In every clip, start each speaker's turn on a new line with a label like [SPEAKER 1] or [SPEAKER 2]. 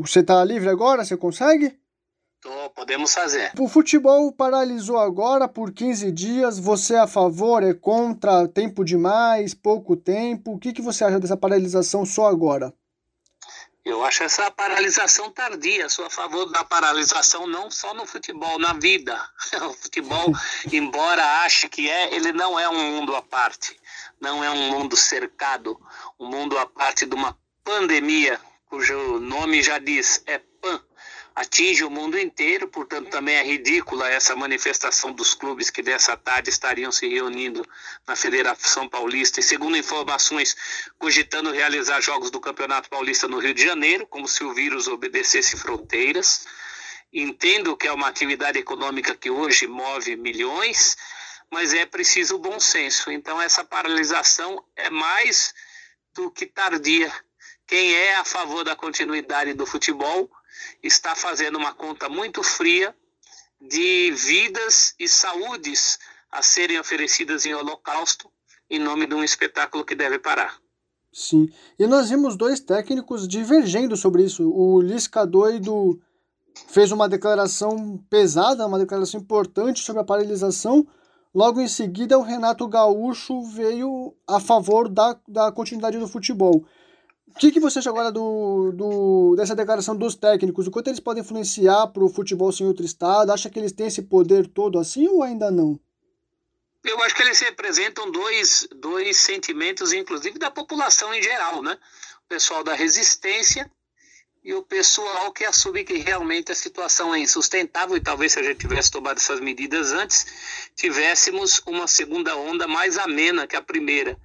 [SPEAKER 1] Você está livre agora? Você consegue?
[SPEAKER 2] Tô, podemos fazer.
[SPEAKER 1] O futebol paralisou agora por 15 dias. Você é a favor, é contra? Tempo demais, pouco tempo? O que, que você acha dessa paralisação só agora?
[SPEAKER 2] Eu acho essa paralisação tardia. Sou a favor da paralisação não só no futebol, na vida. O futebol, embora ache que é, ele não é um mundo à parte. Não é um mundo cercado, um mundo à parte de uma pandemia, cujo nome já diz, é pan atinge o mundo inteiro, portanto também é ridícula essa manifestação dos clubes que dessa tarde estariam se reunindo na Federação Paulista e, segundo informações, cogitando realizar jogos do Campeonato Paulista no Rio de Janeiro, como se o vírus obedecesse fronteiras. Entendo que é uma atividade econômica que hoje move milhões, mas é preciso bom senso. Então essa paralisação é mais do que tardia. Quem é a favor da continuidade do futebol está fazendo uma conta muito fria de vidas e saúdes a serem oferecidas em holocausto em nome de um espetáculo que deve parar.
[SPEAKER 1] Sim, e nós vimos dois técnicos divergendo sobre isso. O Lisca doido fez uma declaração pesada, uma declaração importante sobre a paralisação. Logo em seguida, o Renato Gaúcho veio a favor da, da continuidade do futebol. O que, que você acha agora do, do, dessa declaração dos técnicos? O quanto eles podem influenciar para o futebol sem outro estado? Acha que eles têm esse poder todo assim ou ainda não?
[SPEAKER 2] Eu acho que eles representam dois, dois sentimentos, inclusive da população em geral, né? O pessoal da resistência e o pessoal que assume que realmente a situação é insustentável e talvez se a gente tivesse tomado essas medidas antes, tivéssemos uma segunda onda mais amena que a primeira.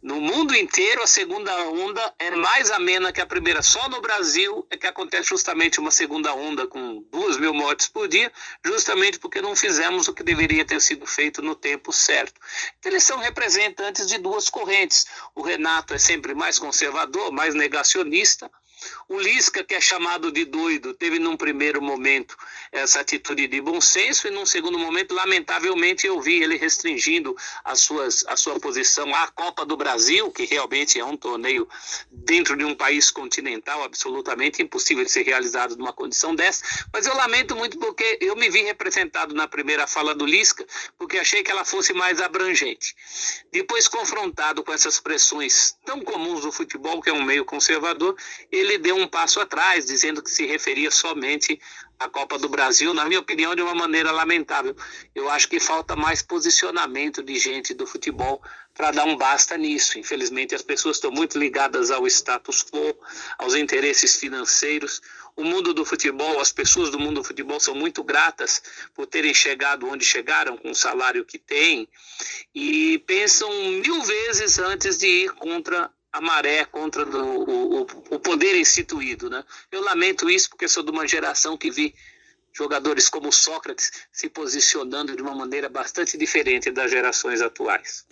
[SPEAKER 2] No mundo inteiro, a segunda onda é mais amena que a primeira. Só no Brasil é que acontece justamente uma segunda onda com duas mil mortes por dia, justamente porque não fizemos o que deveria ter sido feito no tempo certo. Então, eles são representantes de duas correntes. O Renato é sempre mais conservador, mais negacionista, o Lisca, que é chamado de doido, teve num primeiro momento essa atitude de bom senso e num segundo momento, lamentavelmente, eu vi ele restringindo as suas, a sua posição à Copa do Brasil, que realmente é um torneio dentro de um país continental absolutamente impossível de ser realizado numa condição dessa. Mas eu lamento muito porque eu me vi representado na primeira fala do Lisca, porque achei que ela fosse mais abrangente. Depois, confrontado com essas pressões tão comuns do futebol, que é um meio conservador, ele ele deu um passo atrás, dizendo que se referia somente à Copa do Brasil, na minha opinião, de uma maneira lamentável. Eu acho que falta mais posicionamento de gente do futebol para dar um basta nisso. Infelizmente, as pessoas estão muito ligadas ao status quo, aos interesses financeiros. O mundo do futebol, as pessoas do mundo do futebol são muito gratas por terem chegado onde chegaram, com o salário que têm, e pensam mil vezes antes de ir contra a maré contra do, o, o poder instituído. Né? Eu lamento isso porque sou de uma geração que vi jogadores como Sócrates se posicionando de uma maneira bastante diferente das gerações atuais.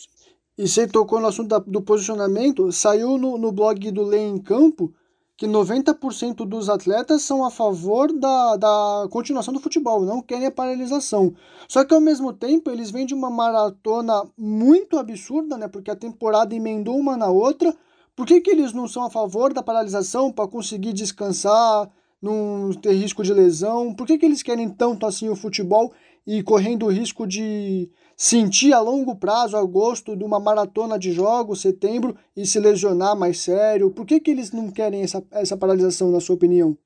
[SPEAKER 1] E você tocou no assunto da, do posicionamento, saiu no, no blog do Lei em Campo que 90% dos atletas são a favor da, da continuação do futebol, não querem a paralisação. Só que ao mesmo tempo eles vêm de uma maratona muito absurda, né? Porque a temporada emendou uma na outra, por que, que eles não são a favor da paralisação para conseguir descansar, não ter risco de lesão? Por que, que eles querem tanto assim o futebol e correndo o risco de sentir a longo prazo, agosto, de uma maratona de jogos, setembro, e se lesionar mais sério? Por que, que eles não querem essa, essa paralisação, na sua opinião?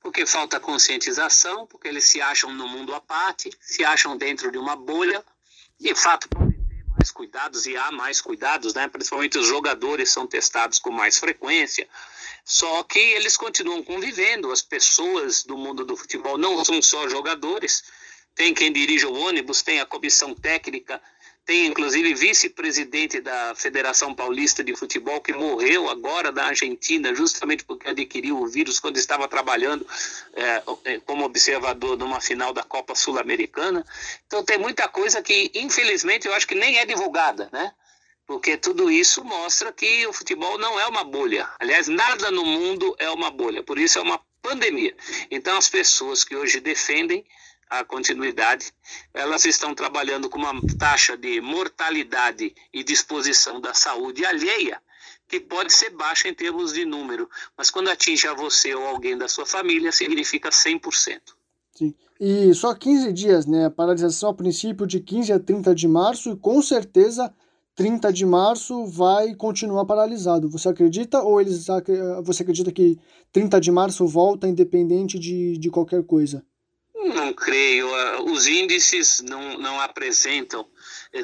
[SPEAKER 2] Porque falta conscientização, porque eles se acham no mundo à parte, se acham dentro de uma bolha. De fato, mais cuidados e há mais cuidados, né? Principalmente os jogadores são testados com mais frequência. Só que eles continuam convivendo. As pessoas do mundo do futebol não são só jogadores. Tem quem dirige o ônibus, tem a comissão técnica, tem inclusive vice-presidente da Federação Paulista de Futebol que morreu agora da Argentina, justamente porque adquiriu o vírus quando estava trabalhando é, é, como observador numa final da Copa Sul-Americana. Então tem muita coisa que, infelizmente, eu acho que nem é divulgada, né? Porque tudo isso mostra que o futebol não é uma bolha. Aliás, nada no mundo é uma bolha, por isso é uma pandemia. Então as pessoas que hoje defendem a continuidade, elas estão trabalhando com uma taxa de mortalidade e disposição da saúde alheia que pode ser baixa em termos de número, mas quando atinge a você ou alguém da sua família, significa 100%.
[SPEAKER 1] Sim. E só 15 dias, né? Paralisação a princípio de 15 a 30 de março e com certeza 30 de março vai continuar paralisado. Você acredita ou eles você acredita que 30 de março volta independente de, de qualquer coisa?
[SPEAKER 2] Não creio. Os índices não, não apresentam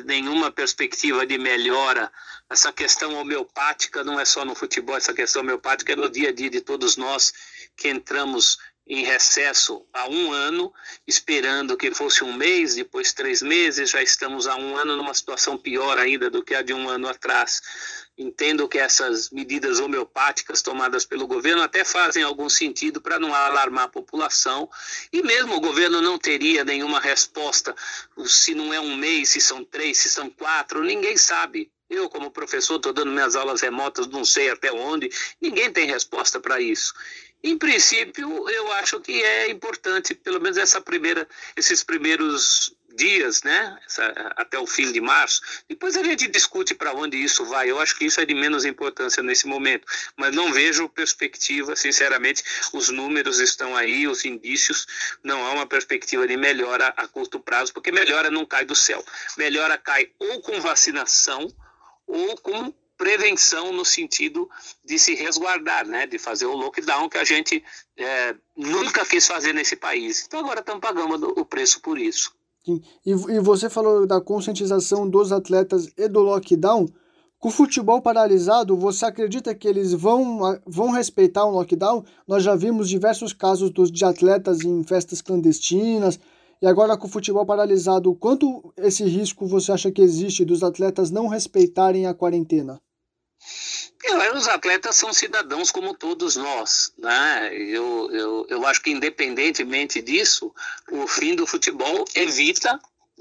[SPEAKER 2] nenhuma perspectiva de melhora. Essa questão homeopática não é só no futebol, essa questão homeopática é no dia a dia de todos nós que entramos em recesso há um ano, esperando que fosse um mês, depois três meses, já estamos há um ano numa situação pior ainda do que a de um ano atrás. Entendo que essas medidas homeopáticas tomadas pelo governo até fazem algum sentido para não alarmar a população, e mesmo o governo não teria nenhuma resposta, se não é um mês, se são três, se são quatro, ninguém sabe. Eu, como professor, estou dando minhas aulas remotas, não sei até onde, ninguém tem resposta para isso. Em princípio, eu acho que é importante, pelo menos essa primeira, esses primeiros dias, né, essa, até o fim de março. Depois a gente discute para onde isso vai. Eu acho que isso é de menos importância nesse momento, mas não vejo perspectiva, sinceramente. Os números estão aí, os indícios, não há uma perspectiva de melhora a curto prazo, porque melhora não cai do céu. Melhora cai ou com vacinação ou com prevenção no sentido de se resguardar, né, de fazer o lockdown que a gente é, nunca quis fazer nesse país. Então agora estamos pagando o preço por isso.
[SPEAKER 1] E, e você falou da conscientização dos atletas e do lockdown. Com o futebol paralisado, você acredita que eles vão, vão respeitar o lockdown? Nós já vimos diversos casos dos, de atletas em festas clandestinas, e agora com o futebol paralisado, quanto esse risco você acha que existe dos atletas não respeitarem a quarentena?
[SPEAKER 2] Os atletas são cidadãos como todos nós, né? Eu, eu, eu acho que independentemente disso, o fim do futebol evita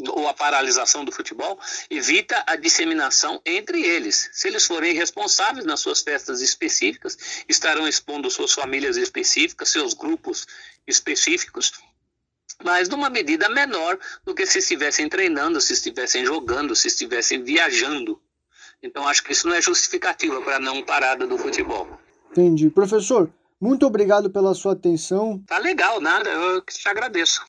[SPEAKER 2] ou a paralisação do futebol evita a disseminação entre eles. Se eles forem responsáveis nas suas festas específicas, estarão expondo suas famílias específicas, seus grupos específicos, mas numa medida menor do que se estivessem treinando, se estivessem jogando, se estivessem viajando. Então acho que isso não é justificativa para não parada do futebol.
[SPEAKER 1] Entendi. Professor, muito obrigado pela sua atenção.
[SPEAKER 2] Tá legal, nada, eu te agradeço.